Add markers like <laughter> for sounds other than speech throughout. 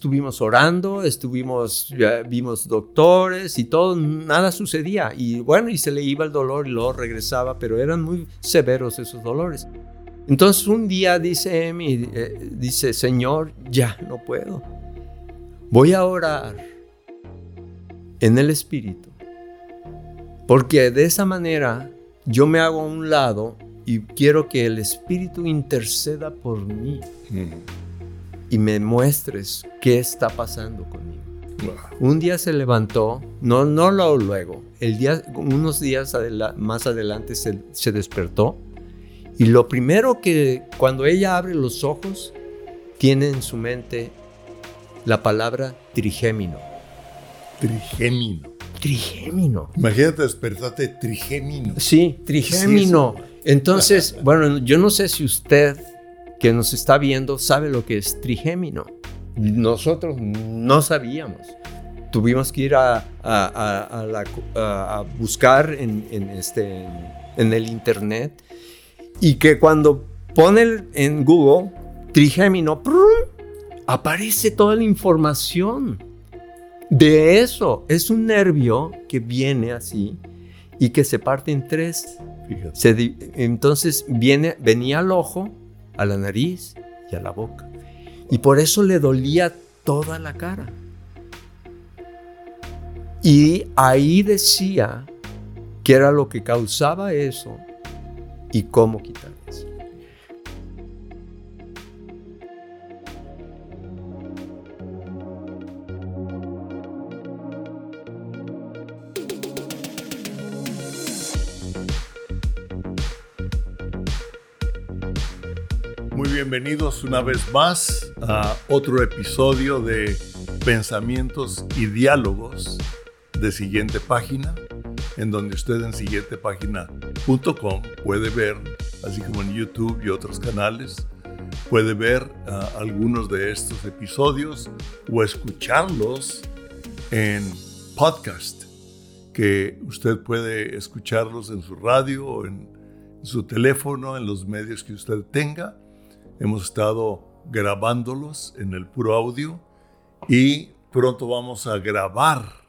estuvimos orando, estuvimos, vimos doctores y todo, nada sucedía. Y bueno, y se le iba el dolor y luego regresaba, pero eran muy severos esos dolores. Entonces un día dice Emi, eh, dice, Señor, ya no puedo. Voy a orar en el Espíritu. Porque de esa manera yo me hago a un lado y quiero que el Espíritu interceda por mí y me muestres qué está pasando conmigo. Un día se levantó, no, no lo luego, el día, unos días más adelante se, se despertó y lo primero que cuando ella abre los ojos, tiene en su mente la palabra trigémino. Trigémino. Trigémino. Imagínate despertarte trigémino. Sí, trigémino. Entonces, <laughs> bueno, yo no sé si usted que nos está viendo sabe lo que es trigémino. Nosotros no sabíamos. Tuvimos que ir a, buscar en, este, en el internet y que cuando pone en Google trigémino, aparece toda la información de eso. Es un nervio que viene así y que se parte en tres. entonces viene, venía al ojo, a la nariz y a la boca. Y por eso le dolía toda la cara. Y ahí decía que era lo que causaba eso y cómo quitar bienvenidos una vez más a otro episodio de Pensamientos y Diálogos de Siguiente Página en donde usted en siguientepágina.com puede ver, así como en YouTube y otros canales, puede ver ah, algunos de estos episodios o escucharlos en podcast, que usted puede escucharlos en su radio o en su teléfono, en los medios que usted tenga. Hemos estado grabándolos en el puro audio y pronto vamos a grabar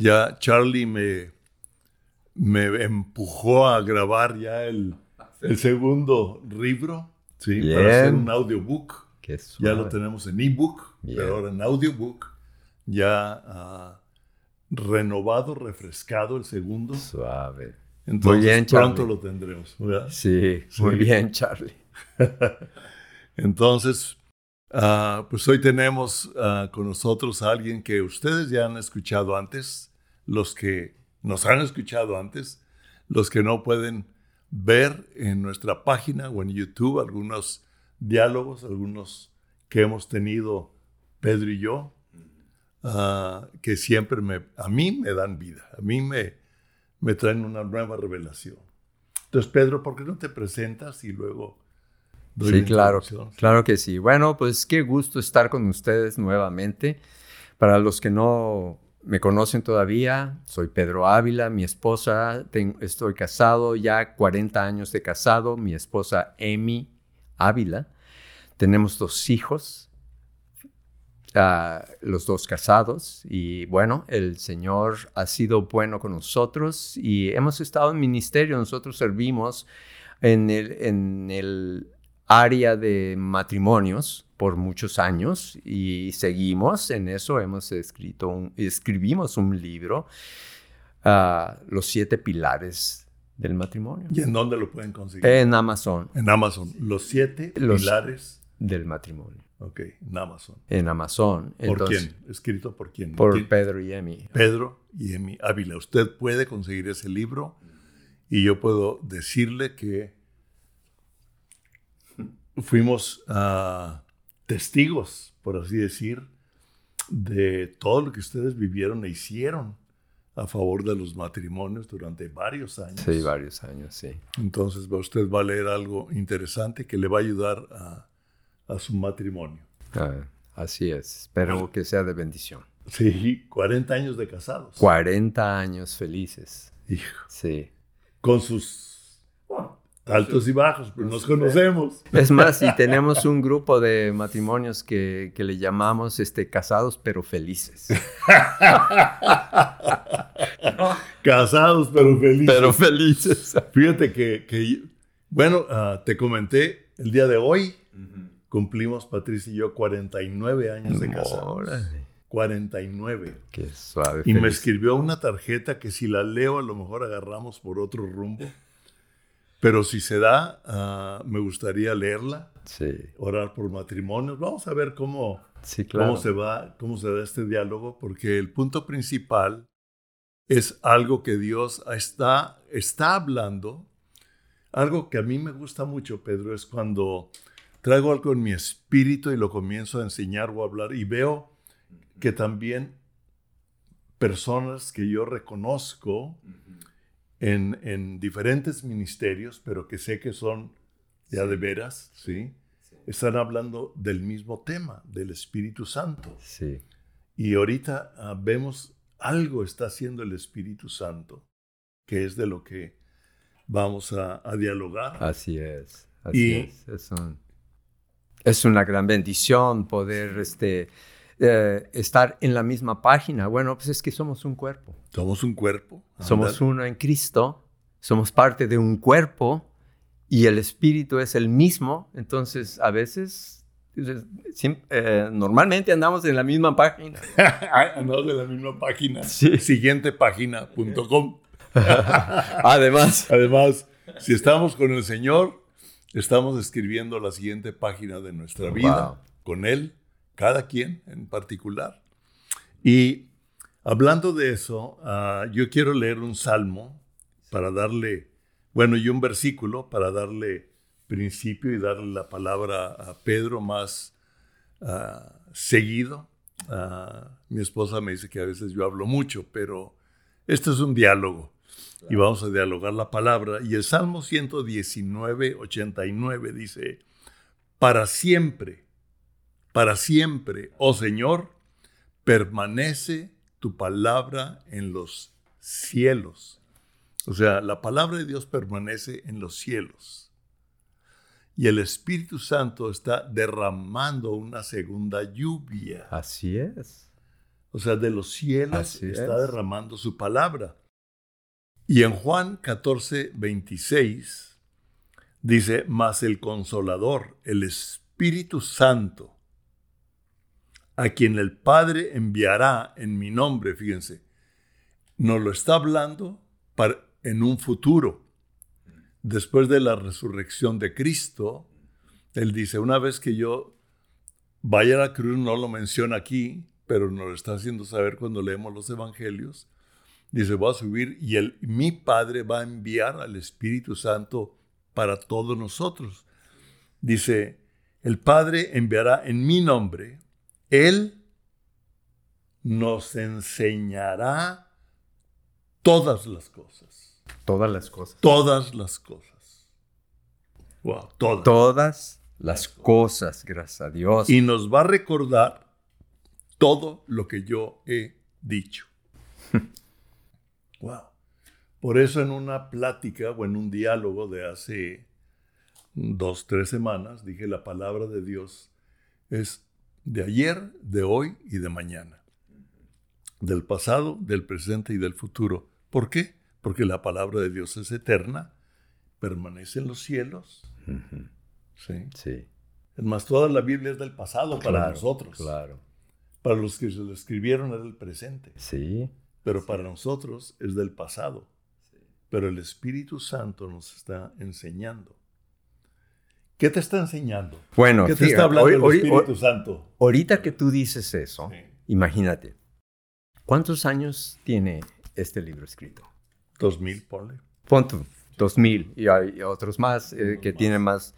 ya Charlie me, me empujó a grabar ya el, el segundo libro, ¿sí? para hacer un audiobook. Ya lo tenemos en ebook, pero ahora en audiobook, ya uh, renovado, refrescado el segundo. Suave. Entonces muy bien, pronto lo tendremos. Sí, muy bien, Charlie. <laughs> Entonces, uh, pues hoy tenemos uh, con nosotros a alguien que ustedes ya han escuchado antes los que nos han escuchado antes, los que no pueden ver en nuestra página o en YouTube algunos diálogos, algunos que hemos tenido Pedro y yo, ah, que siempre me, a mí me dan vida, a mí me, me traen una nueva revelación. Entonces, Pedro, ¿por qué no te presentas y luego... sí, claro, claro que sí. Bueno, pues qué gusto estar con ustedes nuevamente. Para los que no me conocen todavía, soy Pedro Ávila, mi esposa, estoy casado, ya 40 años de casado, mi esposa Emi Ávila. Tenemos dos hijos, ah, los dos casados, y bueno, el Señor ha sido bueno con nosotros y hemos estado en ministerio, nosotros servimos en el, en el área de matrimonios por muchos años y seguimos en eso. Hemos escrito, escribimos un libro, ah, Los siete pilares del matrimonio. ¿Y en dónde lo pueden conseguir? En Amazon. En Amazon. Los siete pilares del matrimonio. Ok, en Amazon. En Amazon. ¿Por quién? ¿Escrito por quién? Por Pedro y Emi. Pedro y Emi Ávila. Usted puede conseguir ese libro y yo puedo decirle que fuimos a testigos, por así decir, de todo lo que ustedes vivieron e hicieron a favor de los matrimonios durante varios años. Sí, varios años, sí. Entonces usted va a leer algo interesante que le va a ayudar a, su matrimonio. Ah, así es, espero que sea de bendición. Sí, 40 años de casados. 40 años felices. Hijo. Sí. Con sus Altos y bajos, pero nos conocemos. Es más, y tenemos un grupo de matrimonios que, que le llamamos este, casados pero felices. <laughs> Casados pero felices. Pero felices. Fíjate que, que bueno, ah, te comenté, el día de hoy cumplimos Patricia y yo 49 años de casados. Órale, 49. Qué suave. Y me feliz. escribió una tarjeta que si la leo a lo mejor agarramos por otro rumbo. Pero si se da, ah, me gustaría leerla, Sí, orar por matrimonios. Vamos a ver cómo, sí, claro. cómo se va, cómo se da este diálogo, porque el punto principal es algo que Dios está, está hablando. Algo que a mí me gusta mucho, Pedro, es cuando traigo algo en mi espíritu y lo comienzo a enseñar o a hablar y veo que también personas que yo reconozco en, en diferentes ministerios, pero que sé que son ya de veras, ¿sí? Están hablando del mismo tema, del Espíritu Santo. Sí, Y ahorita ah, vemos algo está haciendo el Espíritu Santo, que es de lo que vamos a, a dialogar. así es. Así Y- es. Es, un- es una gran bendición poder este, eh, estar en la misma página. Bueno, pues es que somos un cuerpo. Somos un cuerpo. Somos uno en Cristo, somos parte de un cuerpo y el espíritu es el mismo. Entonces, a veces, eh, normalmente andamos en la misma página. <laughs> Andamos en la misma página. Sí. Siguiente página.com. <laughs> Además, Además, si estamos con el Señor, estamos escribiendo la siguiente página de nuestra vida Wow. con Él, cada quien en particular. Y hablando de eso, ah, yo quiero leer un salmo para darle, bueno, y un versículo para darle principio y darle la palabra a Pedro más ah, seguido. Ah, mi esposa me dice que a veces yo hablo mucho, pero esto es un diálogo y vamos a dialogar la palabra. Y el Salmo 119, 89 dice, para siempre, para siempre, oh Señor, permanece tu palabra en los cielos. O sea, la palabra de Dios permanece en los cielos. Y el Espíritu Santo está derramando una segunda lluvia. así es. O sea, de los cielos Así está es. derramando su palabra. Y en Juan 14, 26 dice, mas el consolador, el Espíritu Santo, a quien el Padre enviará en mi nombre, fíjense, nos lo está hablando para, en un futuro. Después de la resurrección de Cristo, Él dice, una vez que yo vaya a la cruz, no lo menciona aquí, pero nos lo está haciendo saber cuando leemos los evangelios. Dice, voy a subir y el, mi Padre va a enviar al Espíritu Santo para todos nosotros. Dice, el Padre enviará en mi nombre, Él nos enseñará todas las cosas. Todas las cosas. Todas las cosas. Wow, todas. Todas las cosas, gracias a Dios. y nos va a recordar todo lo que yo he dicho. <laughs> wow. Por eso en una plática o en un diálogo de hace dos, tres semanas, dije la palabra de Dios es de ayer, de hoy y de mañana. Del pasado, del presente y del futuro. ¿Por qué? Porque la palabra de Dios es eterna, permanece en los cielos. ¿sí? Sí. Es más, toda la Biblia es del pasado para nosotros. Claro. Para los que se lo escribieron es del presente, Sí. pero para nosotros es del pasado. Pero el Espíritu Santo nos está enseñando. ¿Qué te está enseñando? Bueno, ¿Qué te fíjate, está hablando hoy- el Espíritu hoy- Santo? ahorita que tú dices eso, Sí. imagínate, ¿cuántos años tiene este libro escrito? Dos mil, ponle. Pon tú, 2000 y hay otros más eh, que tienen más.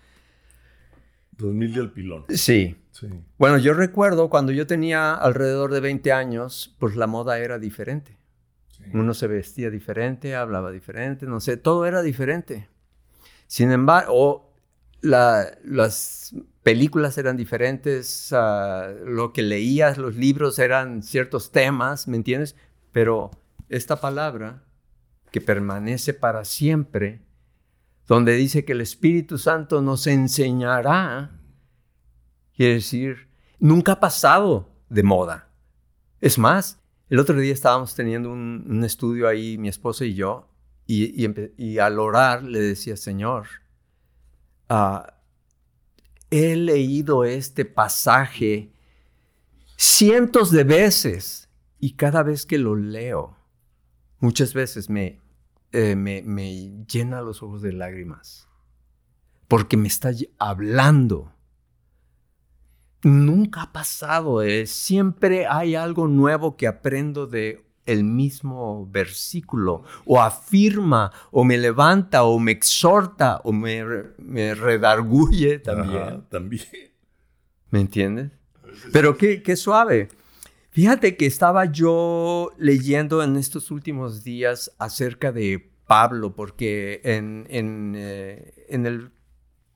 Dos mil del pilón. Sí. Sí. Bueno, yo recuerdo cuando yo tenía alrededor de 20 años, pues la moda era diferente. Uno se vestía diferente, hablaba diferente, no sé, todo era diferente. Sin embargo, o la- las películas eran diferentes, ah, lo que leías, los libros eran ciertos temas, ¿me entiendes? Pero esta palabra que permanece para siempre, donde dice que el Espíritu Santo nos enseñará, quiere decir, nunca ha pasado de moda. Es más, el otro día estábamos teniendo un, estudio ahí, mi esposa y yo, y, al orar le decía, Señor, ah, he leído este pasaje cientos de veces y cada vez que lo leo, muchas veces me, eh, me, me llena los ojos de lágrimas porque me está hablando nunca ha pasado. Eh. Siempre hay algo nuevo que aprendo de el mismo versículo, o afirma, o me levanta, o me exhorta, o me, me redarguye también. también. ¿Me entiendes? Pero qué, qué, suave. Fíjate que estaba yo leyendo en estos últimos días acerca de Pablo, porque en, en, eh, en el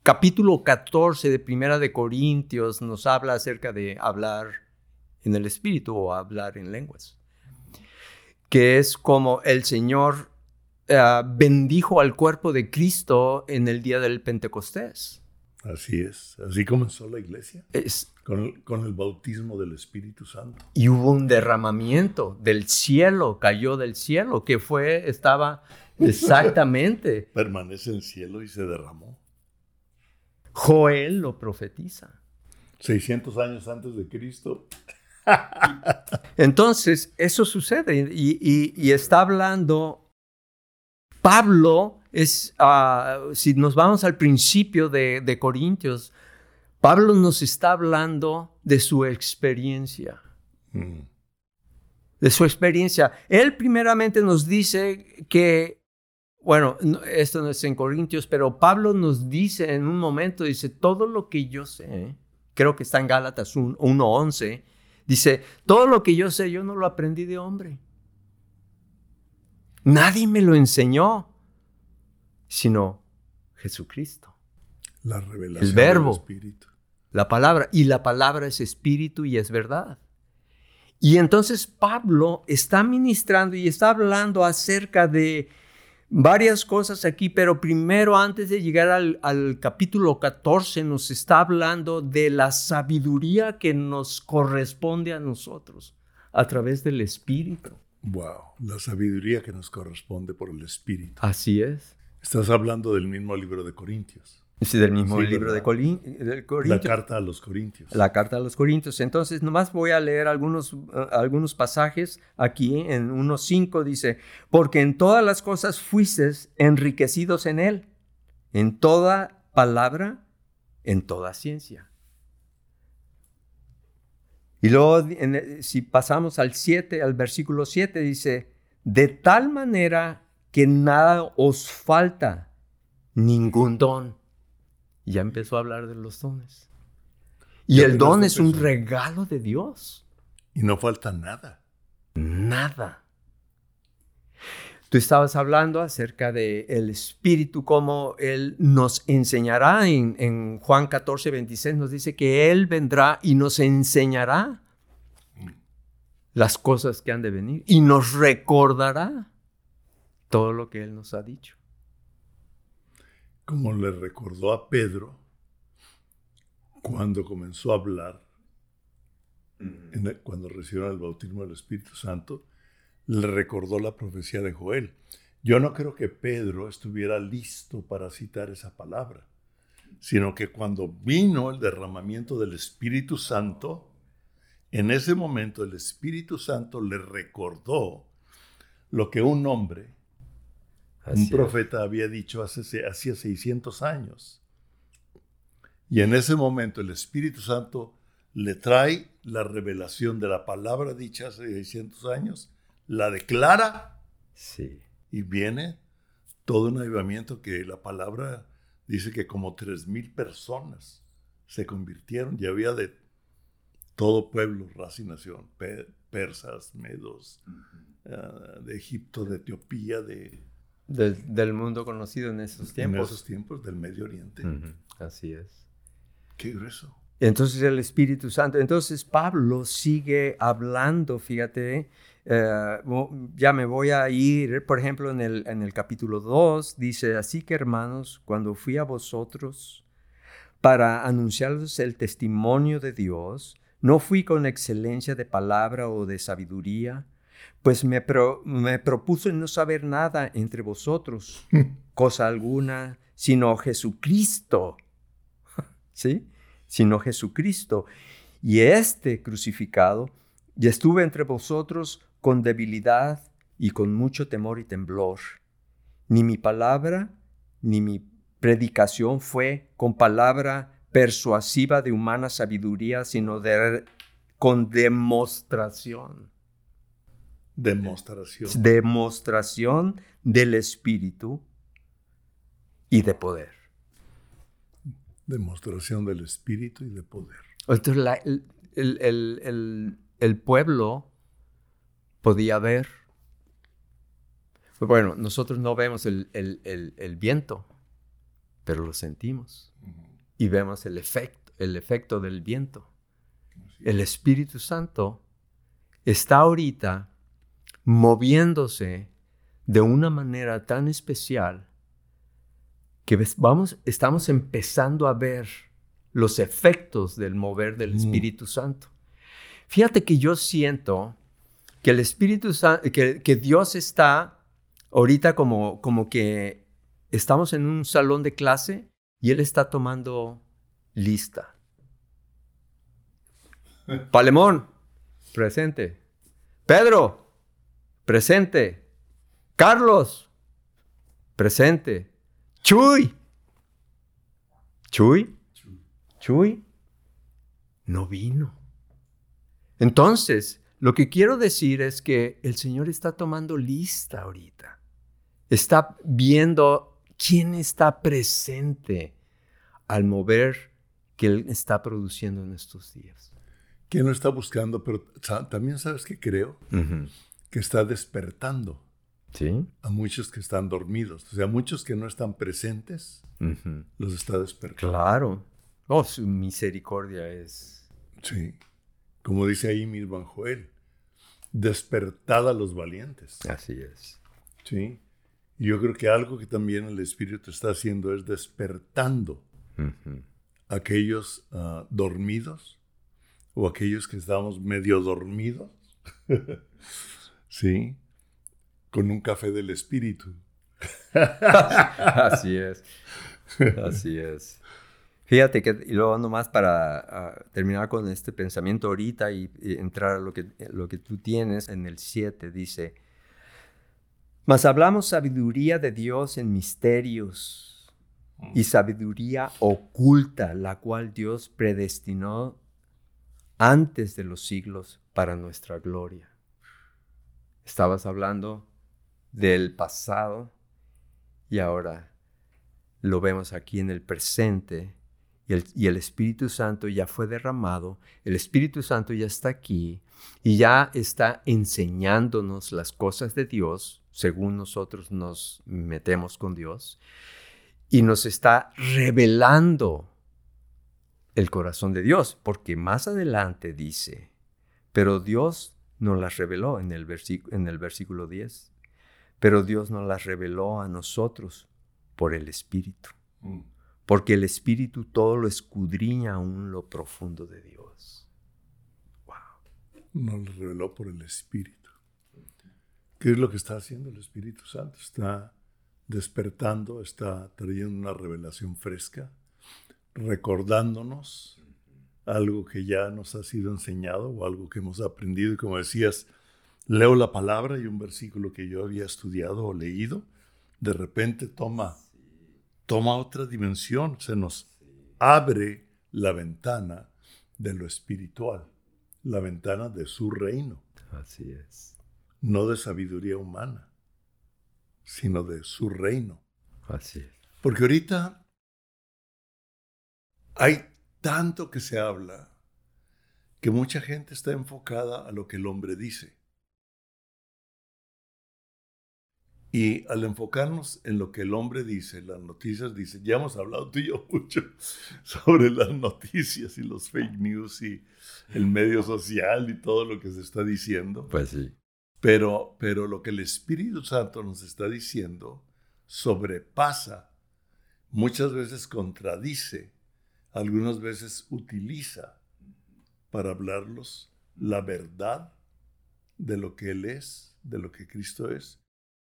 capítulo 14 de Primera de Corintios nos habla acerca de hablar en el Espíritu o hablar en lenguas, que es como el Señor eh, bendijo al cuerpo de Cristo en el día del Pentecostés. Así es, así comenzó la iglesia. Es, con, el, con el bautismo del Espíritu Santo. Y hubo un derramamiento del cielo, cayó del cielo, que fue, estaba <laughs> exactamente. Permanece en el cielo y se derramó. Joel lo profetiza. 600 años antes de Cristo. <laughs> Entonces, eso sucede y, está hablando, Pablo es, ah, si nos vamos al principio de, Corintios, Pablo nos está hablando de su experiencia. Mm. De su experiencia. Él primeramente nos dice que bueno, esto no es en Corintios, pero Pablo nos dice en un momento, dice, todo lo que yo sé, creo que está en Gálatas 1.11, dice, todo lo que yo sé, yo no lo aprendí de hombre. Nadie me lo enseñó, sino Jesucristo. La revelación el verbo, del Espíritu. La palabra, y la palabra es espíritu y es verdad. Y entonces Pablo está ministrando y está hablando acerca de varias cosas aquí, pero primero antes de llegar al, capítulo 14 nos está hablando de la sabiduría que nos corresponde a nosotros a través del Espíritu. Wow, la sabiduría que nos corresponde por el Espíritu. Así es. Estás hablando del mismo libro de Corintios. Sí, del mismo libro de, Corintios. La carta a los Corintios. La carta a los Corintios. Entonces, nomás voy a leer algunos, uh, algunos pasajes aquí. En 1.5 dice, porque en todas las cosas fuisteis enriquecidos en él, en toda palabra, en toda ciencia. Y luego, si pasamos al 7, al versículo 7, dice, de tal manera que nada os falta, ningún don y ya empezó a hablar de los dones. Y el don es un regalo de Dios. Y no falta nada. Nada. Tú estabas hablando acerca del el Espíritu, cómo Él nos enseñará. En, en, Juan 14, 26 nos dice que Él vendrá y nos enseñará las cosas que han de venir y nos recordará todo lo que Él nos ha dicho como le recordó a Pedro cuando comenzó a hablar, cuando recibió el bautismo del Espíritu Santo, le recordó la profecía de Joel. Yo no creo que Pedro estuviera listo para citar esa palabra, sino que cuando vino el derramamiento del Espíritu Santo, en ese momento el Espíritu Santo le recordó lo que un hombre un profeta había dicho hace, hacía 600 años. Y en ese momento el Espíritu Santo le trae la revelación de la palabra dicha hace 600 años, la declara sí. y viene todo un avivamiento que la palabra dice que como 3.000 personas se convirtieron y había de todo pueblo, raza y nación, persas, medos, ah, de Egipto, de Etiopía, de del, mundo conocido en esos tiempos. En esos tiempos del Medio Oriente. Así es. Qué grueso. Entonces el Espíritu Santo, entonces Pablo sigue hablando, fíjate, eh, ya me voy a ir, por ejemplo, en el, en el capítulo 2, dice, así que hermanos, cuando fui a vosotros para anunciarles el testimonio de Dios, no fui con excelencia de palabra o de sabiduría, pues me, me propuse no saber nada entre vosotros, <laughs> cosa alguna, sino Jesucristo. <laughs> ¿Sí? Sino Jesucristo. Y este crucificado, y estuve entre vosotros con debilidad y con mucho temor y temblor. Ni mi palabra ni mi predicación fue con palabra persuasiva de humana sabiduría, sino de, con demostración. Demostración. Demostración del Espíritu y de poder. Demostración del Espíritu y de poder. Entonces, el, el pueblo podía ver. Bueno, nosotros no vemos el, viento, pero lo sentimos. Y vemos el efecto, el efecto del viento. El Espíritu Santo está ahorita moviéndose de una manera tan especial que vamos, estamos empezando a ver los efectos del mover del Espíritu Santo. Fíjate que yo siento que el Espíritu Santo, que, Dios está ahorita como, como que estamos en un salón de clase y Él está tomando lista. <laughs> Palemón, presente. Pedro, presente. Carlos, presente. Chuy. Chuy. Chuy. No vino. Entonces, lo que quiero decir es que el Señor está tomando lista ahorita. Está viendo quién está presente al mover que Él está produciendo en estos días. ¿Quién lo está buscando? Pero también sabes que creo que está despertando ¿Sí? a muchos que están dormidos. O sea, muchos que no están presentes, los está despertando. Claro. Oh, su misericordia es. Sí como dice ahí mismo Joel, despertad a los valientes. Así es. Sí. Y yo creo que algo que también el Espíritu está haciendo es despertando a aquellos ah, dormidos o aquellos que estamos medio dormidos. <laughs> sí. Con un café del Espíritu. Así es. Así es. Fíjate que, y luego nomás para ah, terminar con este pensamiento ahorita y, entrar a lo que, lo que tú tienes en el 7, dice, mas hablamos sabiduría de Dios en misterios y sabiduría oculta, la cual Dios predestinó antes de los siglos para nuestra gloria. Estabas hablando del pasado y ahora lo vemos aquí en el presente y el, Espíritu Santo ya fue derramado, el Espíritu Santo ya está aquí y ya está enseñándonos las cosas de Dios según nosotros nos metemos con Dios y nos está revelando el corazón de Dios, porque más adelante dice, pero Dios nos las reveló en el, en el versículo 10, pero Dios nos las reveló a nosotros por el Espíritu. Mm porque el Espíritu todo lo escudriña aún lo profundo de Dios. Wow. Nos lo reveló por el Espíritu. ¿Qué es lo que está haciendo el Espíritu Santo? Está despertando, está trayendo una revelación fresca, recordándonos algo que ya nos ha sido enseñado o algo que hemos aprendido. Y como decías, leo la palabra y un versículo que yo había estudiado o leído, de repente toma toma otra dimensión, se nos abre la ventana de lo espiritual, la ventana de su reino. Así es. No de sabiduría humana, sino de su reino. Así es. Porque ahorita hay tanto que se habla que mucha gente está enfocada a lo que el hombre dice. Y al enfocarnos en lo que el hombre dice, las noticias dicen, ya hemos hablado tú y yo <laughs> mucho sobre las noticias y los fake news y el medio social y todo lo que se está diciendo. Pues sí. Pero, pero lo que el Espíritu Santo nos está diciendo sobrepasa, muchas veces contradice, algunas veces utiliza para hablarlos la verdad de lo que Él es, de lo que Cristo es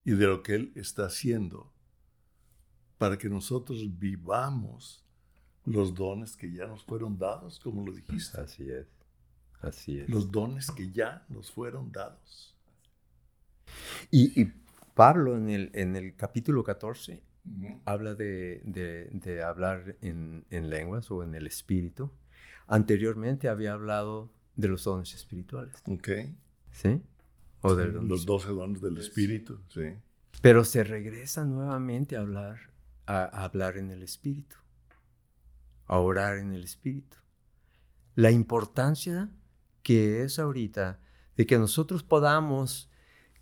y de lo que Él está haciendo, para que nosotros vivamos los dones que ya nos fueron dados, como lo dijiste. Así es, así es. Los dones que ya nos fueron dados. Y, Pablo en el, en el capítulo 14 habla de, de, hablar en, en, lenguas o en el espíritu. Anteriormente había hablado de los dones espirituales. Ok. ¿Sí? O de los, doce dones del espíritu, sí. Pero se regresa nuevamente a hablar, a, hablar en el espíritu, a orar en el espíritu. La importancia que es ahorita de que nosotros podamos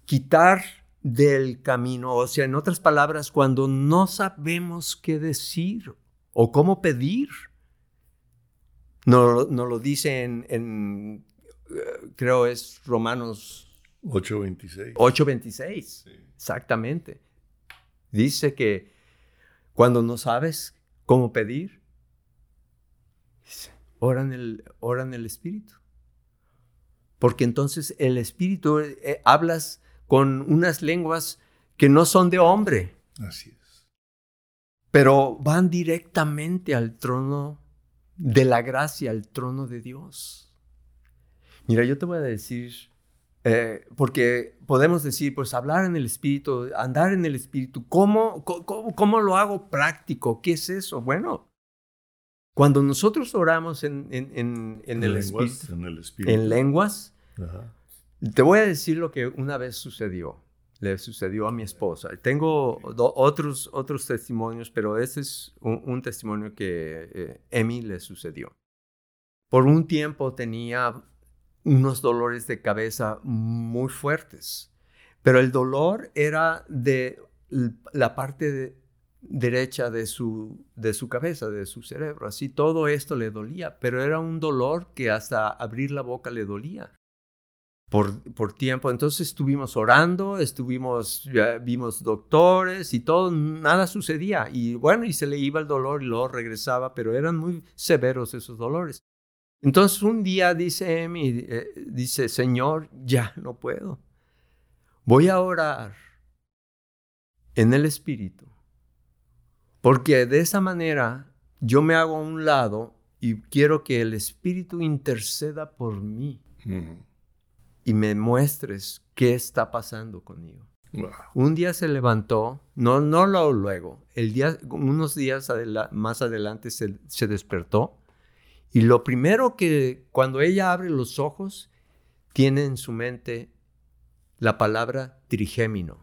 quitar del camino, o sea, en otras palabras, cuando no sabemos qué decir o cómo pedir, no, no lo dice en, en eh, creo es Romanos 8.26. 8.26, exactamente. Dice que cuando no sabes cómo pedir, ora en el, ora en el Espíritu. Porque entonces el Espíritu, eh, hablas con unas lenguas que no son de hombre. Así es. Pero van directamente al trono de la gracia, al trono de Dios. Mira, yo te voy a decir eh, porque podemos decir, pues hablar en el espíritu, andar en el espíritu, ¿cómo, cómo, lo hago práctico? ¿Qué es eso? Bueno, cuando nosotros oramos en, en, en, el, espíritu, en, lenguas, te voy a decir lo que una vez sucedió. Le sucedió a mi esposa. Tengo otros, otros testimonios, pero ese es un, testimonio que eh, Emi le sucedió. Por un tiempo tenía unos dolores de cabeza muy fuertes. Pero el dolor era de la parte derecha de su, de su cabeza, de su cerebro. Así todo esto le dolía, pero era un dolor que hasta abrir la boca le dolía. Por, tiempo. Entonces estuvimos orando, estuvimos, vimos doctores y todo, nada sucedía. Y bueno, y se le iba el dolor y luego regresaba, pero eran muy severos esos dolores. Entonces un día dice Emi, eh, dice, Señor, ya no puedo. Voy a orar en el Espíritu. Porque de esa manera yo me hago a un lado y quiero que el Espíritu interceda por mí y me muestres qué está pasando conmigo. Un día se levantó, no, no lo luego, el día, unos días más adelante se despertó y lo primero que cuando ella abre los ojos, tiene en su mente la palabra trigémino.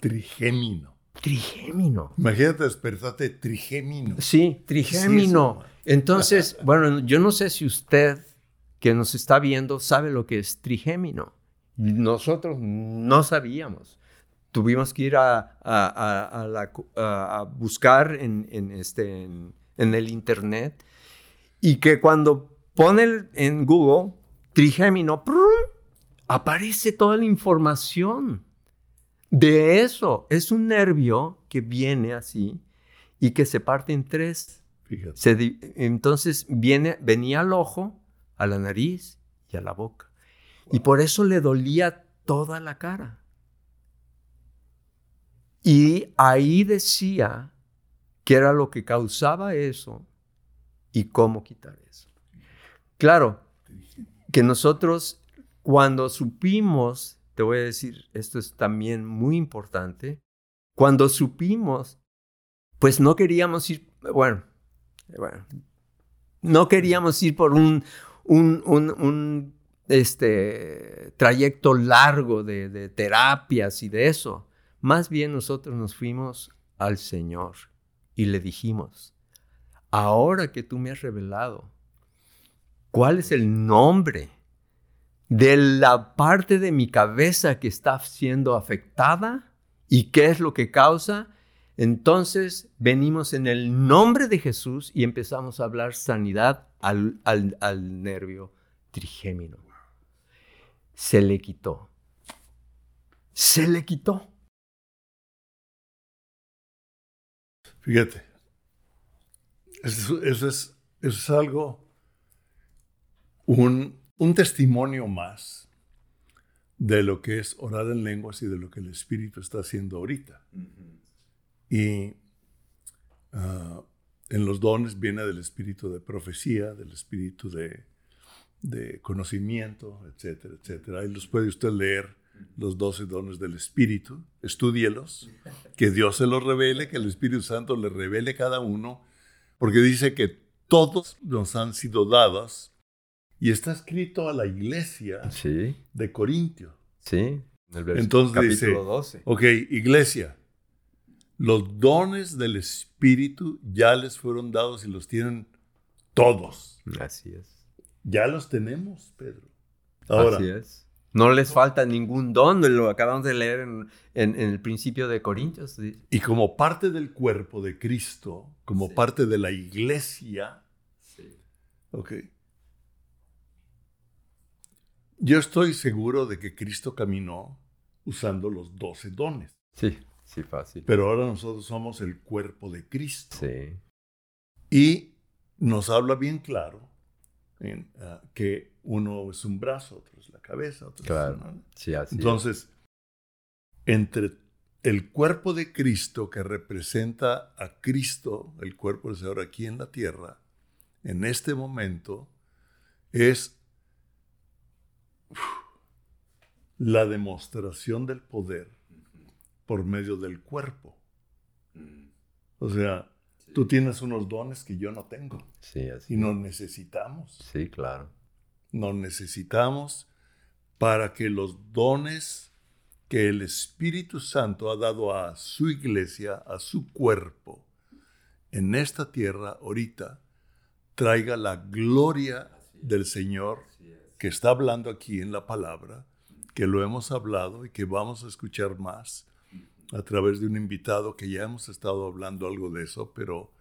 Trigémino. Trigémino. Imagínate despertarte trigémino. Sí, trigémino. Entonces, bueno, yo no sé si usted que nos está viendo sabe lo que es trigémino. Nosotros no sabíamos. Tuvimos que ir a, a, buscar en, en, este, en el internet y que cuando pone en Google trigémino, aparece toda la información de eso. Es un nervio que viene así y que se parte en tres. entonces viene, venía al ojo, a la nariz y a la boca. Y por eso le dolía toda la cara. Y ahí decía que era lo que causaba eso y cómo quitar eso. Claro, que nosotros cuando supimos, te voy a decir, esto es también muy importante, cuando supimos, pues no queríamos ir, bueno, bueno no queríamos ir por un, un, un, este, trayecto largo de, de terapias y de eso. Más bien nosotros nos fuimos al Señor y le dijimos, ahora que tú me has revelado cuál es el nombre de la parte de mi cabeza que está siendo afectada ¿Y qué es lo que causa? Entonces venimos en el nombre de Jesús y empezamos a hablar sanidad al, al nervio trigémino. Se le quitó. Se le quitó. Fíjate, eso, es, es, algo, un, un, testimonio más de lo que es orar en lenguas y de lo que el Espíritu está haciendo ahorita. Y ah, en los dones viene del espíritu de profecía, del espíritu de, de conocimiento, etcétera, etcétera. Ahí los puede usted leer los doce dones del Espíritu, estudielos, que Dios se los revele, que el Espíritu Santo le revele cada uno, porque dice que todos nos han sido dados y está escrito a la iglesia de Corintio. Sí, en el Entonces dice, 12. ok, iglesia, los dones del Espíritu ya les fueron dados y los tienen todos. Así es. Ya los tenemos, Pedro. Ahora, Así es no les falta ningún don, lo acabamos de leer en, el principio de Corintios. Y como parte del cuerpo de Cristo, como parte de la iglesia, sí. ok. Yo estoy seguro de que Cristo caminó usando los doce dones. Sí, sí, fácil. Pero ahora nosotros somos el cuerpo de Cristo. Sí. Y nos habla bien claro Ah, que uno es un brazo, otro es la cabeza, otro claro. es. Sí, así Entonces, entre el cuerpo de Cristo que representa a Cristo, el cuerpo del Señor aquí en la tierra, en este momento, es la demostración del poder por medio del cuerpo. O sea, Tú tienes unos dones que yo no tengo. Sí, así. Y nos necesitamos. Sí, claro. Nos necesitamos para que los dones que el Espíritu Santo ha dado a su iglesia, a su cuerpo, en esta tierra ahorita, traiga la gloria del Señor que está hablando aquí en la palabra, que lo hemos hablado y que vamos a escuchar más a través de un invitado que ya hemos estado hablando algo de eso, pero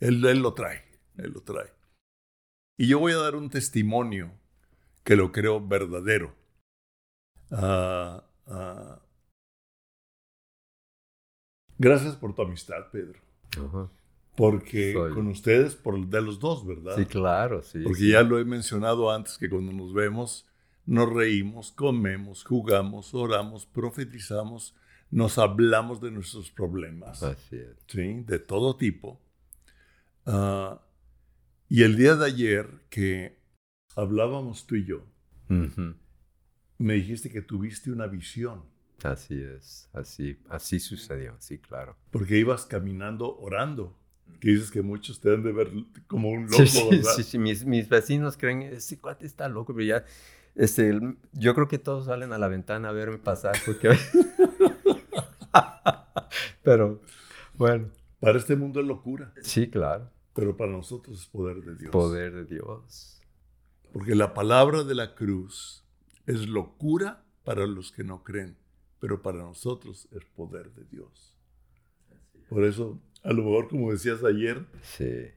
él, él lo trae, él lo trae. Y yo voy a dar un testimonio que lo creo verdadero. Ah, ah. gracias por tu amistad, Pedro. Porque con ustedes, por de los dos, ¿verdad? Sí, claro, sí. Porque ya lo he mencionado antes, que cuando nos vemos, nos reímos, comemos, jugamos, oramos, profetizamos nos hablamos de nuestros problemas. Así es. ¿sí? De todo tipo. Ah, y el día de ayer que hablábamos tú y yo, me dijiste que tuviste una visión. Así es, así, así sucedió, sí, claro. Porque ibas caminando orando. Que dices que muchos te han de ver como un loco, sí, ¿verdad? Sí, sí, mis, mis vecinos creen, ese cuate está loco, pero ya, este, yo creo que todos salen a la ventana a verme pasar, porque <laughs> Pero bueno. Para este mundo es locura. Sí, claro. Pero para nosotros es poder de Dios. Poder de Dios. Porque la palabra de la cruz es locura para los que no creen, pero para nosotros es poder de Dios. Por eso, a lo mejor, como decías ayer, sí.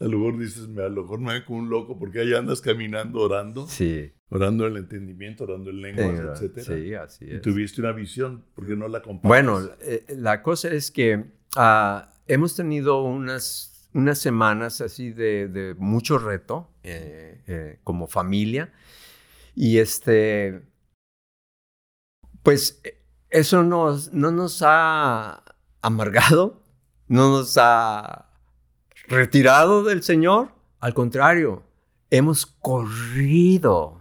A lo mejor dices, a lo mejor me como un loco porque ahí andas caminando orando. Sí orando el entendimiento, orando en lenguas, etc. Sí, así es. Y tuviste una visión, porque no la compartes? Bueno, eh, la cosa es que ah, hemos tenido unas, unas semanas así de, mucho reto eh, eh, como familia. Y este, pues eso nos, no nos ha amargado, no nos ha retirado del Señor. Al contrario, hemos corrido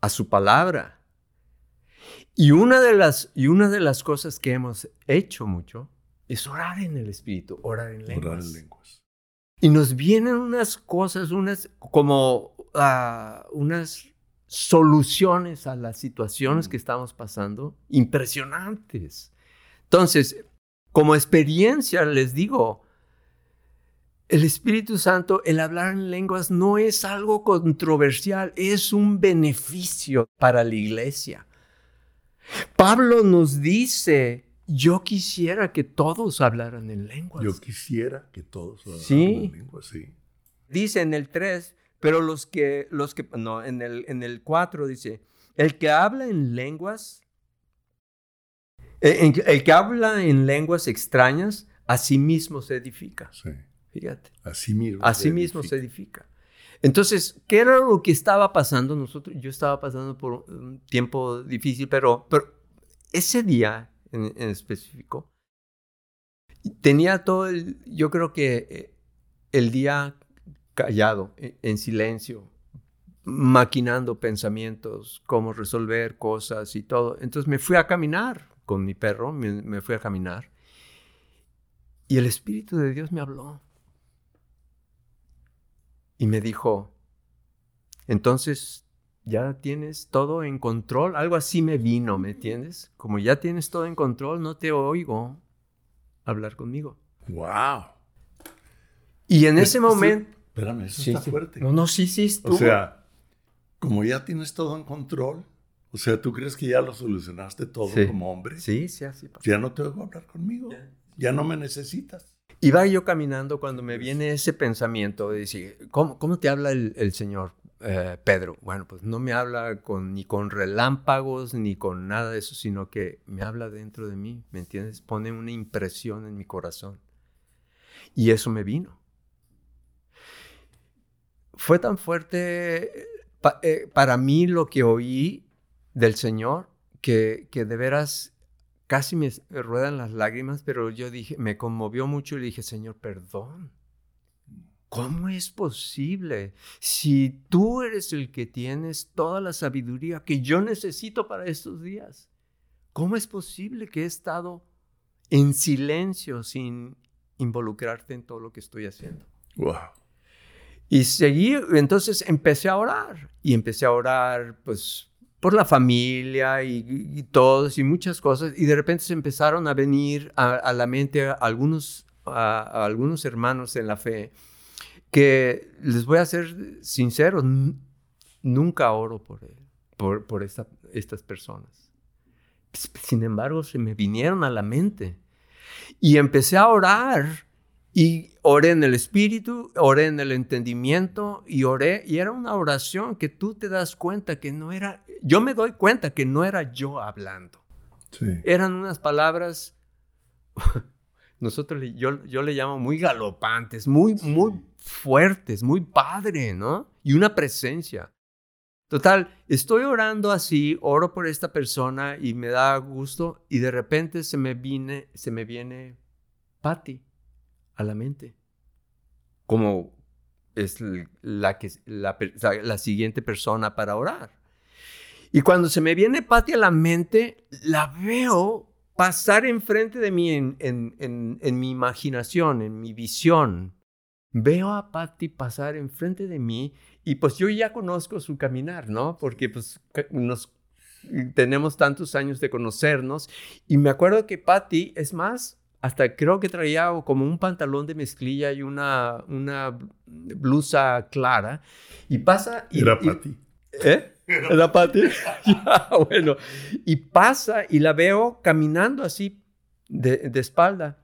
a su palabra. Y una de las, y una de las cosas que hemos hecho mucho es orar en el Espíritu, orar en lenguas. Y nos vienen unas cosas, unas como ah, unas soluciones a las situaciones mm. que estamos pasando impresionantes. Entonces, como experiencia les digo, el Espíritu Santo, el hablar en lenguas no es algo controversial, es un beneficio para la iglesia. Pablo nos dice yo quisiera que todos hablaran en lenguas. Yo quisiera que todos hablaran Sí. en lenguas, sí. Dice en el 3, pero los que, los que, no, en el, en el 4 dice, el que habla en lenguas, eh, el que habla en lenguas extrañas, a sí mismo se edifica. sí. Fíjate. Así mismo. A sí mismo se edifica. Entonces, ¿qué era lo que estaba pasando? Nosotros, yo estaba pasando por un tiempo difícil, pero, pero ese día en, en específico, tenía todo el, yo creo que eh, el día callado, en, en silencio, maquinando pensamientos, cómo resolver cosas y todo. Entonces me fui a caminar con mi perro, me, me fui a caminar. Y el Espíritu de Dios me habló y me dijo, entonces ya tienes todo en control, algo así me vino, ¿me entiendes? Como ya tienes todo en control, no te oigo hablar conmigo. ¡Wow! Y en ese momento... Espérame, eso Sí, está sí. fuerte. No, no, sí, sí, o estuvo. sea, como ya tienes todo en control, o sea, ¿tú crees que ya lo solucionaste todo Sí. como hombre? Sí, sí, así pasó. Ya no te oigo hablar conmigo. Ya no me necesitas. Iba yo caminando cuando me viene ese pensamiento de decir, ¿cómo, cómo te habla el, el Señor, eh, Pedro? Bueno, pues no me habla con, ni con relámpagos ni con nada de eso, sino que me habla dentro de mí, ¿me entiendes? Pone una impresión en mi corazón. Y eso me vino. Fue tan fuerte eh, pa- eh, para mí lo que oí del Señor que, que de veras casi me me ruedan las lágrimas, pero yo dije, me conmovió mucho y le dije, Señor, perdón. ¿Cómo es posible? Si tú eres el que tienes toda la sabiduría que yo necesito para estos días, ¿cómo es posible que he estado en silencio sin involucrarte en todo lo que estoy haciendo? ¡Wow! Y seguí, entonces empecé a orar. Y empecé a orar, pues, por la familia y, y todos y muchas cosas. Y de repente se empezaron a venir a, la mente algunos, a, a algunos hermanos en la fe que, les voy a ser sincero, nunca oro por, por, por esta- estas personas. Sin embargo, se me vinieron a la mente. Y empecé a orar y oré en el espíritu, oré en el entendimiento y oré. Y era una oración que tú te das cuenta que no era, yo me doy cuenta que no era yo hablando. Sí. Eran unas palabras, <laughs> nosotros, yo, yo le llamo muy galopantes, muy, muy fuertes, muy padre, ¿no? Y una presencia. Total, estoy orando así, oro por esta persona y me da gusto y de repente se me viene, se me viene Patty a la mente. Como es la, que, la, la siguiente persona para orar. Y cuando se me viene Patty a la mente, la veo pasar enfrente de mí en, en- en- mi imaginación, en mi visión. Veo a Patty pasar enfrente de mí y pues yo ya conozco su caminar, ¿no? Porque pues nos tenemos tantos años de conocernos y me acuerdo que Patty, es más, hasta creo que traía como un pantalón de mezclilla y una, una blusa clara y pasa y, Era para ti. ¿Eh? Era Patty. <laughs> Ya, bueno. Y pasa y la veo caminando así de, de espalda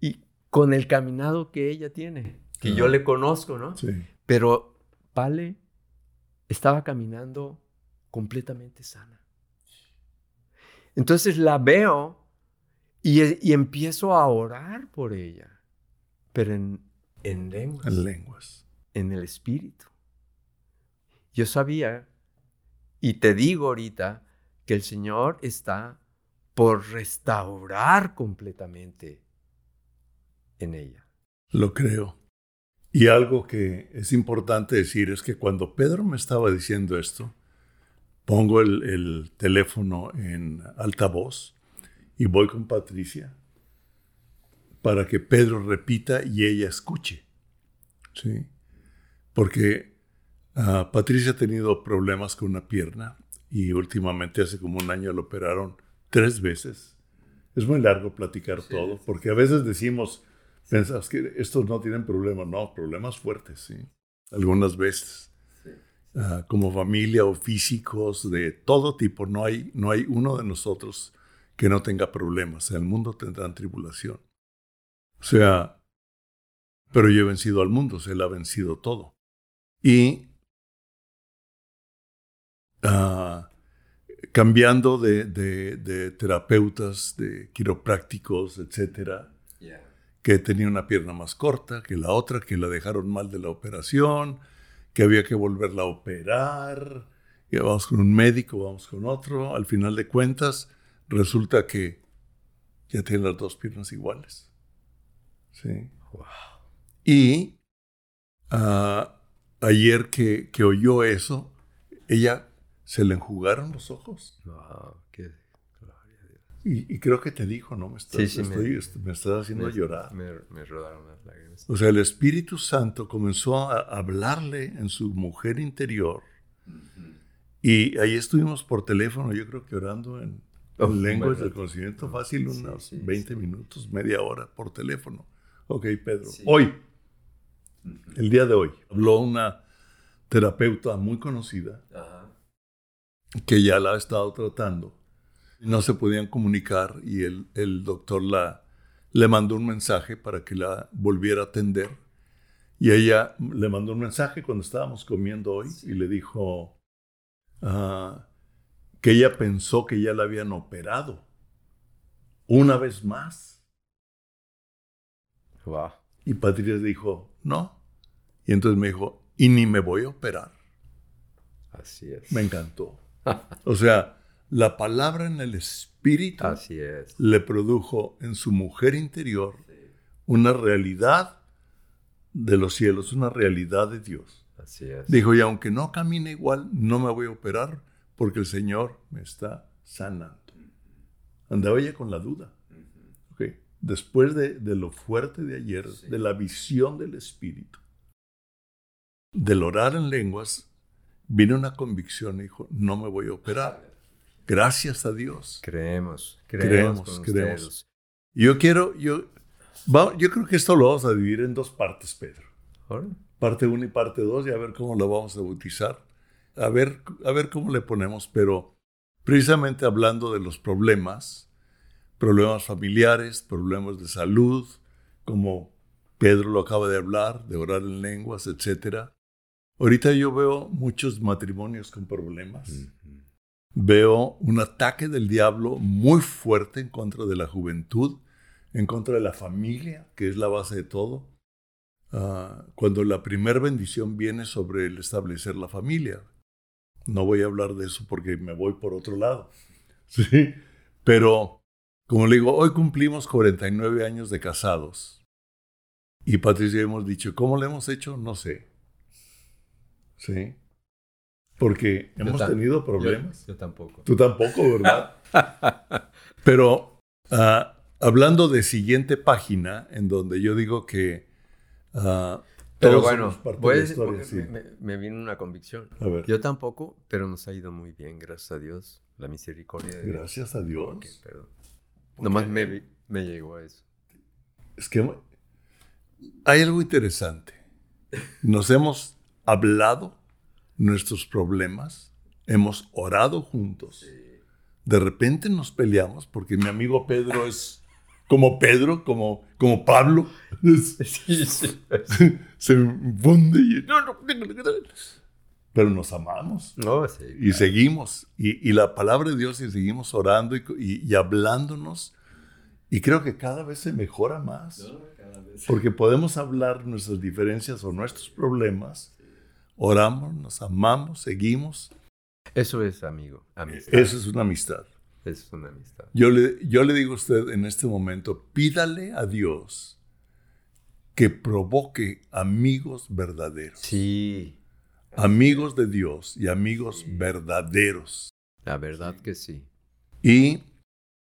y con el caminado que ella tiene, que yo le conozco, ¿no? Sí. Pero Pale estaba caminando completamente sana. Entonces la veo y, y empiezo a orar por ella, pero en, en lenguas En lenguas. en el espíritu. Yo sabía, y te digo ahorita, que el Señor está por restaurar completamente en ella. Lo creo. Y algo que es importante decir es que cuando Pedro me estaba diciendo esto, pongo el, el teléfono en altavoz y voy con Patricia para que Pedro repita y ella escuche. ¿Sí? Porque ah, Patricia ha tenido problemas con una pierna y últimamente hace como un año la operaron tres veces. Es muy largo platicar todo, porque a veces decimos, pensas que estos no tienen problemas, no, problemas fuertes, sí. Algunas veces, Ah, como familia o físicos de todo tipo, no hay, no hay uno de nosotros que no tenga problemas. En el mundo tendrán tribulación. O sea, pero yo he vencido al mundo, se él ha vencido todo. Y ah, cambiando de, de, terapeutas, de quiroprácticos, etcétera, que tenía una pierna más corta que la otra, que la dejaron mal de la operación, que había que volverla a operar, y vamos con un médico, vamos con otro, al final de cuentas resulta que ya tiene las dos piernas iguales. Sí. Y ah, ayer que, que, oyó eso, ella se le enjugaron los ojos. y, y, creo que te dijo, ¿no? Me estás, me, estás haciendo llorar. Me, rodaron las lágrimas. O sea, el Espíritu Santo comenzó a hablarle en su mujer interior. Y ahí estuvimos por teléfono, yo creo que orando en, lenguas del conocimiento fácil, unos 20 minutos, media hora por teléfono. Ok, Pedro. Hoy, el día de hoy, habló una terapeuta muy conocida que ya la ha estado tratando. No se podían comunicar y el, el doctor la, le mandó un mensaje para que la volviera a atender. Y ella le mandó un mensaje cuando estábamos comiendo hoy y le dijo ah, que ella pensó que ya la habían operado una vez más. Y Patricia dijo, no. Y entonces me dijo, y ni me voy a operar. Así es. Me encantó. o sea, la palabra en el espíritu Así es. le produjo en su mujer interior una realidad de los cielos, una realidad de Dios. Así es. Dijo, y aunque no camine igual, no me voy a operar porque el Señor me está sanando. Andaba ella con la duda después de, lo fuerte de ayer, de la visión del Espíritu, del orar en lenguas, vino una convicción y dijo, no me voy a operar. Gracias a Dios. Creemos, creemos, creemos. Yo quiero, yo, yo creo que esto lo vamos a dividir en dos partes, Pedro. Parte 1 y parte 2 y a ver cómo lo vamos a bautizar. A ver, a ver cómo le ponemos, pero precisamente hablando de los problemas, problemas familiares, problemas de salud, como Pedro lo acaba de hablar, de orar en lenguas, etc. Ahorita yo veo muchos matrimonios con problemas. Veo un ataque del diablo muy fuerte en contra de la juventud, en contra de la familia, que es la base de todo. Ah, cuando la primera bendición viene sobre el establecer la familia. No voy a hablar de eso porque me voy por otro lado. <laughs> Sí, pero como le digo, hoy cumplimos 49 años de casados. Y Patricia hemos dicho, ¿cómo le hemos hecho? No sé. ¿Sí? Porque hemos tenido problemas. Yo, tampoco. Tú tampoco, ¿verdad? <laughs> Pero ah, hablando de siguiente página, en donde yo digo que... Uh, pero bueno, me, vino una convicción. A ver. Yo tampoco, pero nos ha ido muy bien, gracias a Dios. La misericordia de Dios. Gracias a Dios. Nomás me, me llegó a eso. Es que hay algo interesante. Nos hemos hablado nuestros problemas, hemos orado juntos. De repente nos peleamos porque mi amigo Pedro es como Pedro, como, como Pablo. <laughs> Se funde y... Pero nos amamos. y seguimos. Y, la palabra de Dios y seguimos orando y, hablándonos. Y creo que cada vez se mejora más. Porque podemos hablar nuestras diferencias o nuestros problemas. Oramos, nos amamos, seguimos. Eso es, amigo. Eso es una amistad. Es una amistad. Yo le, yo le digo a usted en este momento, pídale a Dios que provoque amigos verdaderos. Sí amigos de Dios y amigos verdaderos. La verdad que sí. Y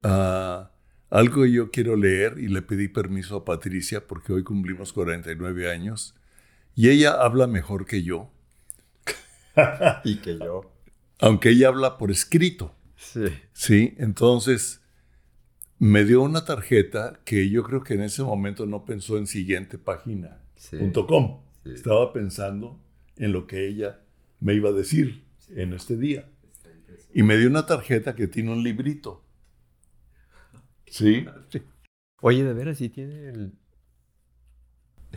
ah, algo que yo quiero leer y le pedí permiso a Patricia porque hoy cumplimos 49 años y ella habla mejor que yo. <laughs> y que yo. Aunque ella habla por escrito. Sí. Sí, entonces me dio una tarjeta que yo creo que en ese momento no pensó en siguiente página. Estaba pensando en lo que ella me iba a decir en este día. Y me dio una tarjeta que tiene un librito. Sí. Oye, de veras, sí tiene el...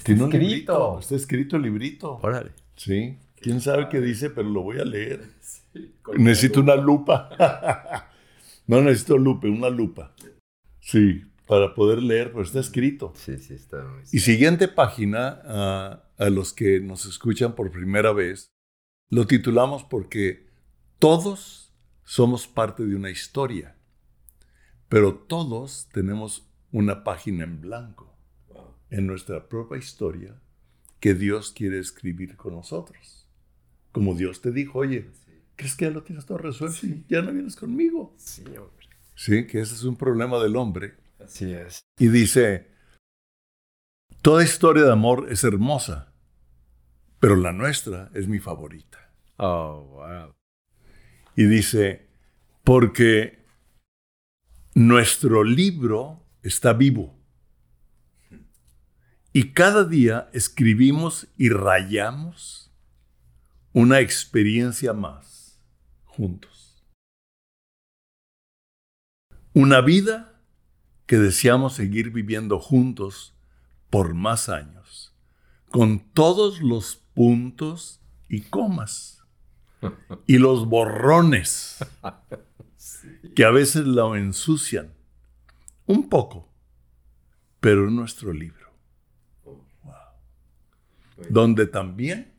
Tiene un escrito. librito. Está escrito el librito. Órale. Sí. ¿Quién sabe qué dice? Pero lo voy a leer. <laughs> Necesito una lupa. <laughs> no necesito lupa, una lupa. Sí, para poder leer, pero está escrito. Sí, sí, está muy... Y siguiente página, a los que nos escuchan por primera vez, lo titulamos porque todos somos parte de una historia, pero todos tenemos una página en blanco en nuestra propia historia que Dios quiere escribir con nosotros. Como Dios te dijo, oye, ¿crees que ya lo tienes todo resuelto y ya no vienes conmigo? Sí, hombre. Sí, que ese es un problema del hombre. Así es. Y dice, toda historia de amor es hermosa, pero la nuestra es mi favorita. Oh, wow. Y dice, porque nuestro libro está vivo. Y cada día escribimos y rayamos una experiencia más juntos. Una vida que deseamos seguir viviendo juntos por más años, con todos los puntos y comas <laughs> y los borrones que a veces lo ensucian un poco, pero en nuestro libro, donde también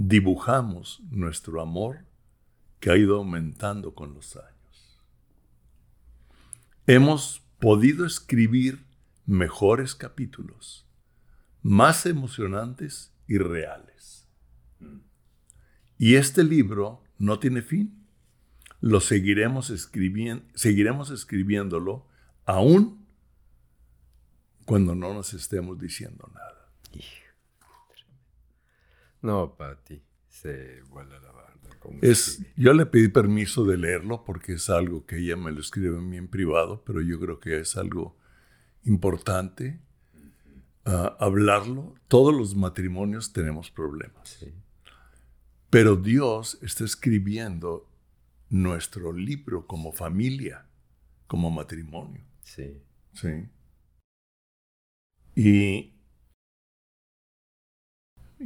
dibujamos nuestro amor que ha ido aumentando con los años. Hemos podido escribir mejores capítulos, más emocionantes y reales. Y este libro no tiene fin. Lo seguiremos, escribiendo, seguiremos escribiéndolo aún cuando no nos estemos diciendo nada. No, Pati, se vuela la barda. Es, yo le pedí permiso de leerlo porque es algo que ella me lo escribe a mí en privado, pero yo creo que es algo importante ah, hablarlo. Todos los matrimonios tenemos problemas. Sí. Pero Dios está escribiendo nuestro libro como familia, como matrimonio. Sí. Sí. Y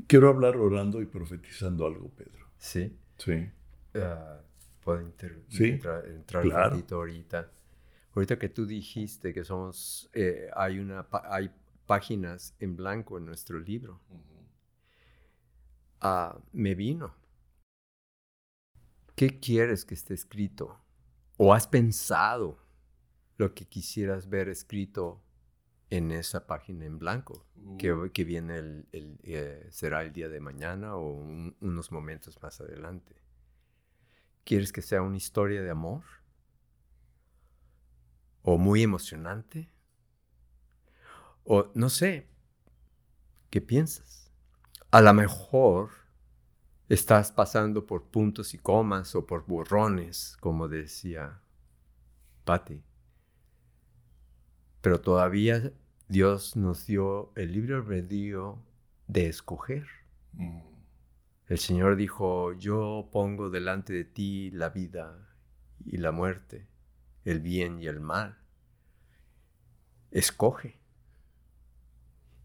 quiero hablar orando y profetizando algo, Pedro. Sí. Sí. Ah, ¿Puedo Sí, entrar, entrar claro. un ratito ahorita? Ahorita que tú dijiste que somos, eh, hay, una, hay páginas en blanco en nuestro libro. Ah, me vino. ¿Qué quieres que esté escrito? ¿O has pensado lo que quisieras ver escrito en esa página en blanco? Que, que viene el, el, eh, será el día de mañana o un- unos momentos más adelante. ¿Quieres que sea una historia de amor? ¿O muy emocionante? O no sé, ¿qué piensas? A lo mejor estás pasando por puntos y comas o por borrones, como decía Patty. Pero todavía Dios nos dio el libre albedrío de escoger. El Señor dijo, yo pongo delante de ti la vida y la muerte, el bien y el mal. Escoge.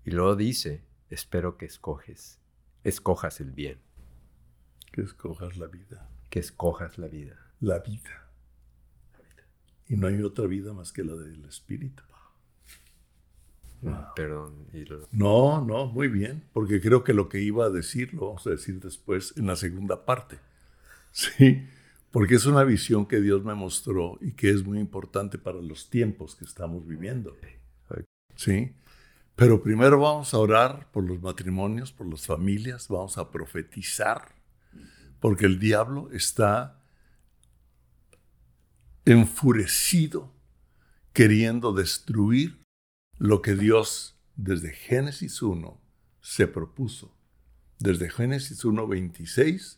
Y luego dice, espero que escoges, escojas el bien, Que escojas la vida. que escojas la vida. La vida. Y no hay otra vida más que la del Espíritu. Perdón. y lo- No, no, muy bien, porque creo que lo que iba a decir lo vamos a decir después en la segunda parte. <laughs> Sí, porque es una visión que Dios me mostró y que es muy importante para los tiempos que estamos viviendo. Sí, pero primero vamos a orar por los matrimonios, por las familias, vamos a profetizar, porque el diablo está enfurecido queriendo destruir lo que Dios desde Génesis 1 se propuso. Desde Génesis 1.26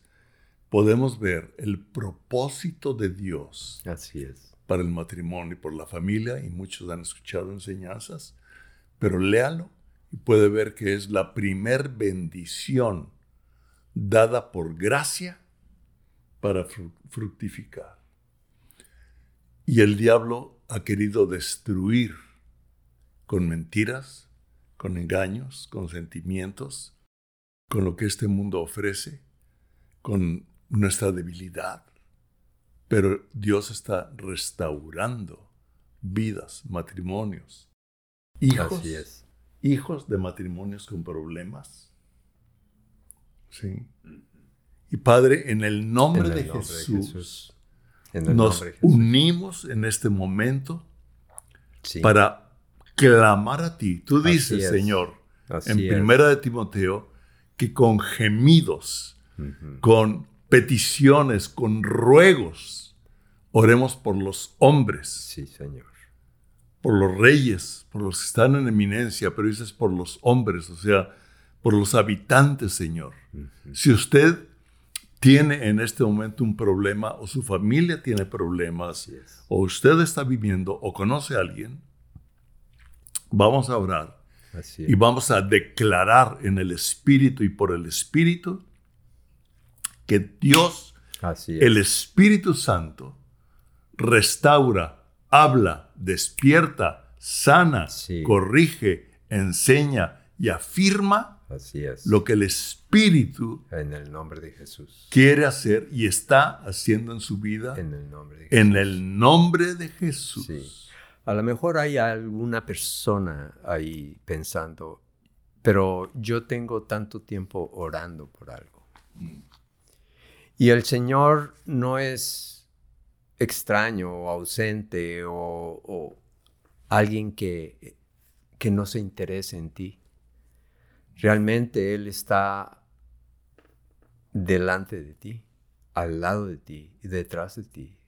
podemos ver el propósito de Dios Así es. para el matrimonio y por la familia, y muchos han escuchado enseñanzas, pero léalo y puede ver que es la primer bendición dada por gracia para fru- fructificar. Y el diablo ha querido destruir con mentiras, con engaños, con sentimientos, con lo que este mundo ofrece, con nuestra debilidad. Pero Dios está restaurando vidas, matrimonios, hijos, hijos de matrimonios con problemas. Sí. Y Padre, en el nombre, de, Jesús, nos unimos en este momento para clamar a ti. Tú dices, Señor, en Primera de Timoteo, que con gemidos, con peticiones, con ruegos, oremos por los hombres. Sí, Señor. Por los reyes, por los que están en eminencia, pero dices por los hombres, o sea, por los habitantes, Señor. Si usted tiene en este momento un problema o su familia tiene problemas o usted está viviendo o conoce a alguien, vamos a orar y vamos a declarar en el Espíritu y por el Espíritu que Dios, el Espíritu Santo, restaura, habla, despierta, sana, corrige, enseña y afirma Así es. Lo que el Espíritu en el nombre de Jesús quiere hacer y está haciendo en su vida en el nombre de Jesús. En el nombre de Jesús. Sí. A lo mejor hay alguna persona ahí pensando, pero yo tengo tanto tiempo orando por algo. Y el Señor no es extraño o ausente o, alguien que, que no se interese en ti. Realmente Él está delante de ti, al lado de ti y detrás de ti.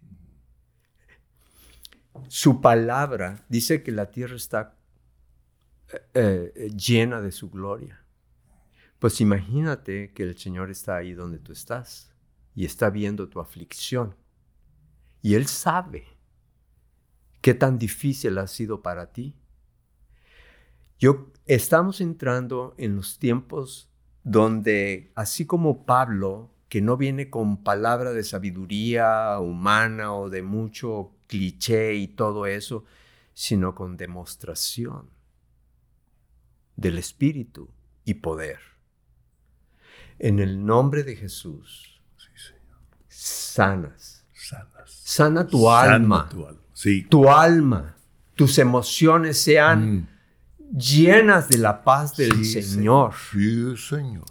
Su palabra dice que la tierra está eh, eh, llena de su gloria. Pues imagínate que el Señor está ahí donde tú estás y está viendo tu aflicción. Y Él sabe qué tan difícil ha sido para ti. Yo, estamos entrando en los tiempos donde, así como Pablo, que no viene con palabra de sabiduría humana o de mucho cliché y todo eso, sino con demostración del Espíritu y poder. En el nombre de Jesús, sanas. Sana tu alma. Tu, alma. Tus emociones sean mm llenas de la paz del Señor. Sí, Señor.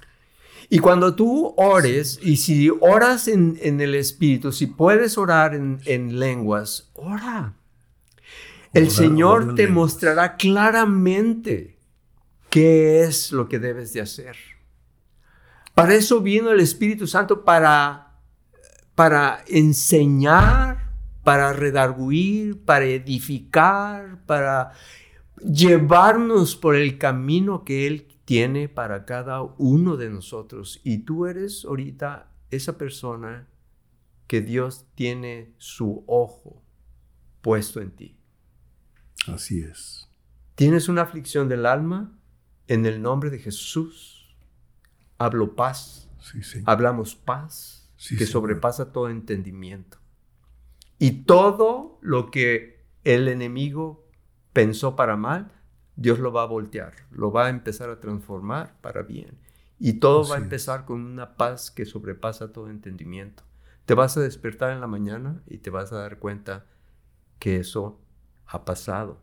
Y cuando tú ores, y si oras en, el Espíritu, si puedes orar en, lenguas, ora. El Señor te mostrará claramente qué es lo que debes de hacer. Para eso vino el Espíritu Santo, para, para enseñar, para redarguir, para edificar, para llevarnos por el camino que Él tiene para cada uno de nosotros. Y tú eres ahorita esa persona que Dios tiene su ojo puesto en ti. Así es. ¿Tienes una aflicción del alma? En el nombre de Jesús, hablo paz. Hablamos paz que sobrepasa todo entendimiento. Y todo lo que el enemigo pensó para mal, Dios lo va a voltear, lo va a empezar a transformar para bien. Y todo va a empezar con una paz que sobrepasa todo entendimiento. Te vas a despertar en la mañana y te vas a dar cuenta que eso ha pasado.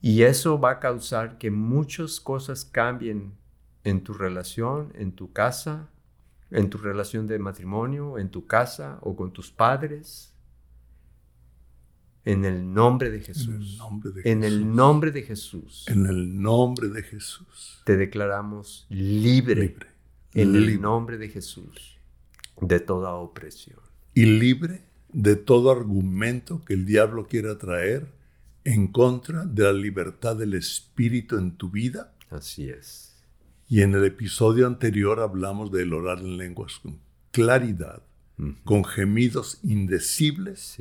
Y eso va a causar que muchas cosas cambien en tu relación, en tu casa, en tu relación de matrimonio, en tu casa o con tus padres, en el nombre de Jesús. En el nombre de Jesús. En el nombre de Jesús. Te declaramos libre. En el nombre de Jesús. De toda opresión. Y libre de todo argumento que el diablo quiera traer en contra de la libertad del Espíritu en tu vida. Así es. Y en el episodio anterior hablamos del orar en lenguas con claridad, con gemidos indecibles.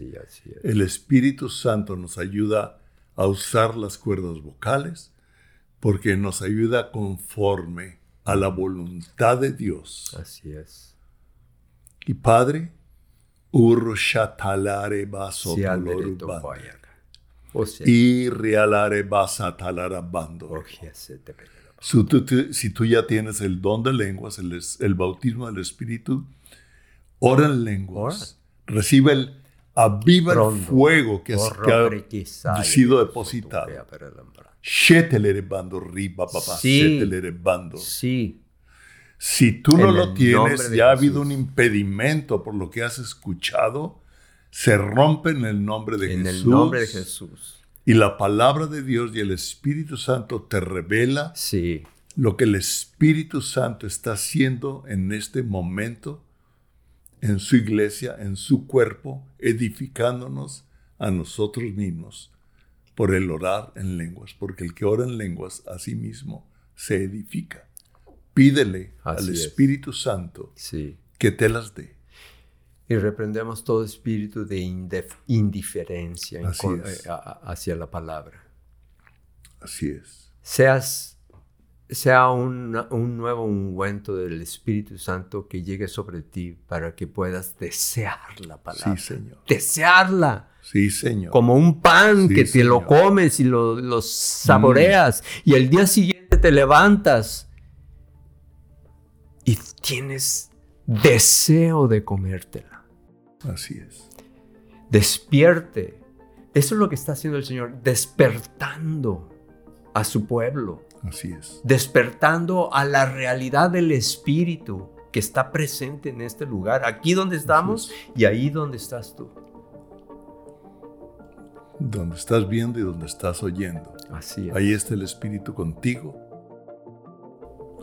El Espíritu Santo nos ayuda a usar las cuerdas vocales porque nos ayuda conforme a la voluntad de Dios. Así es. Y Padre, Urushatalare baso Si al derecho tolorubando. poyaga. O sea, Y realare basa talarabando. oye, se te pega. Si tú, ya tienes el don de lenguas, el bautismo del Espíritu, ora en lenguas. Recibe el, aviva el fuego que, es- que ha sido depositado. Sí. Si tú no En lo tienes, ya ha habido un impedimento por lo que has escuchado, se rompe en el nombre de en Jesús. el nombre de Jesús. Y la palabra de Dios y el Espíritu Santo te revela Sí, lo que el Espíritu Santo está haciendo en este momento en su iglesia, en su cuerpo, edificándonos a nosotros mismos por el orar en lenguas, porque el que ora en lenguas a sí mismo se edifica. Pídele Así al es. Espíritu Santo sí. que te las dé. Y reprendemos todo espíritu de indiferencia en eh, hacia la palabra. Así es. Seas, sea un, un nuevo ungüento del Espíritu Santo que llegue sobre ti para que puedas desear la palabra. Sí, Señor. Desearla. Sí, Señor. como un pan Sí, que te lo comes y lo, lo saboreas y el día siguiente te levantas y tienes deseo de comértela. Así es. Despierte. Eso es lo que está haciendo el Señor, despertando a su pueblo, Así es. despertando a la realidad del Espíritu que está presente en este lugar, aquí donde estamos y ahí donde estás tú. Donde estás viendo y donde estás oyendo. Así es. Ahí está el Espíritu contigo,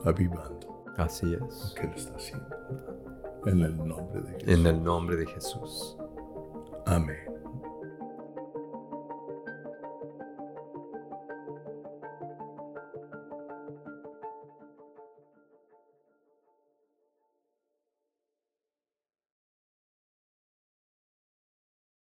avivando Así es. lo que Él está haciendo. En el nombre de Jesús. En el nombre de Jesús. Amén.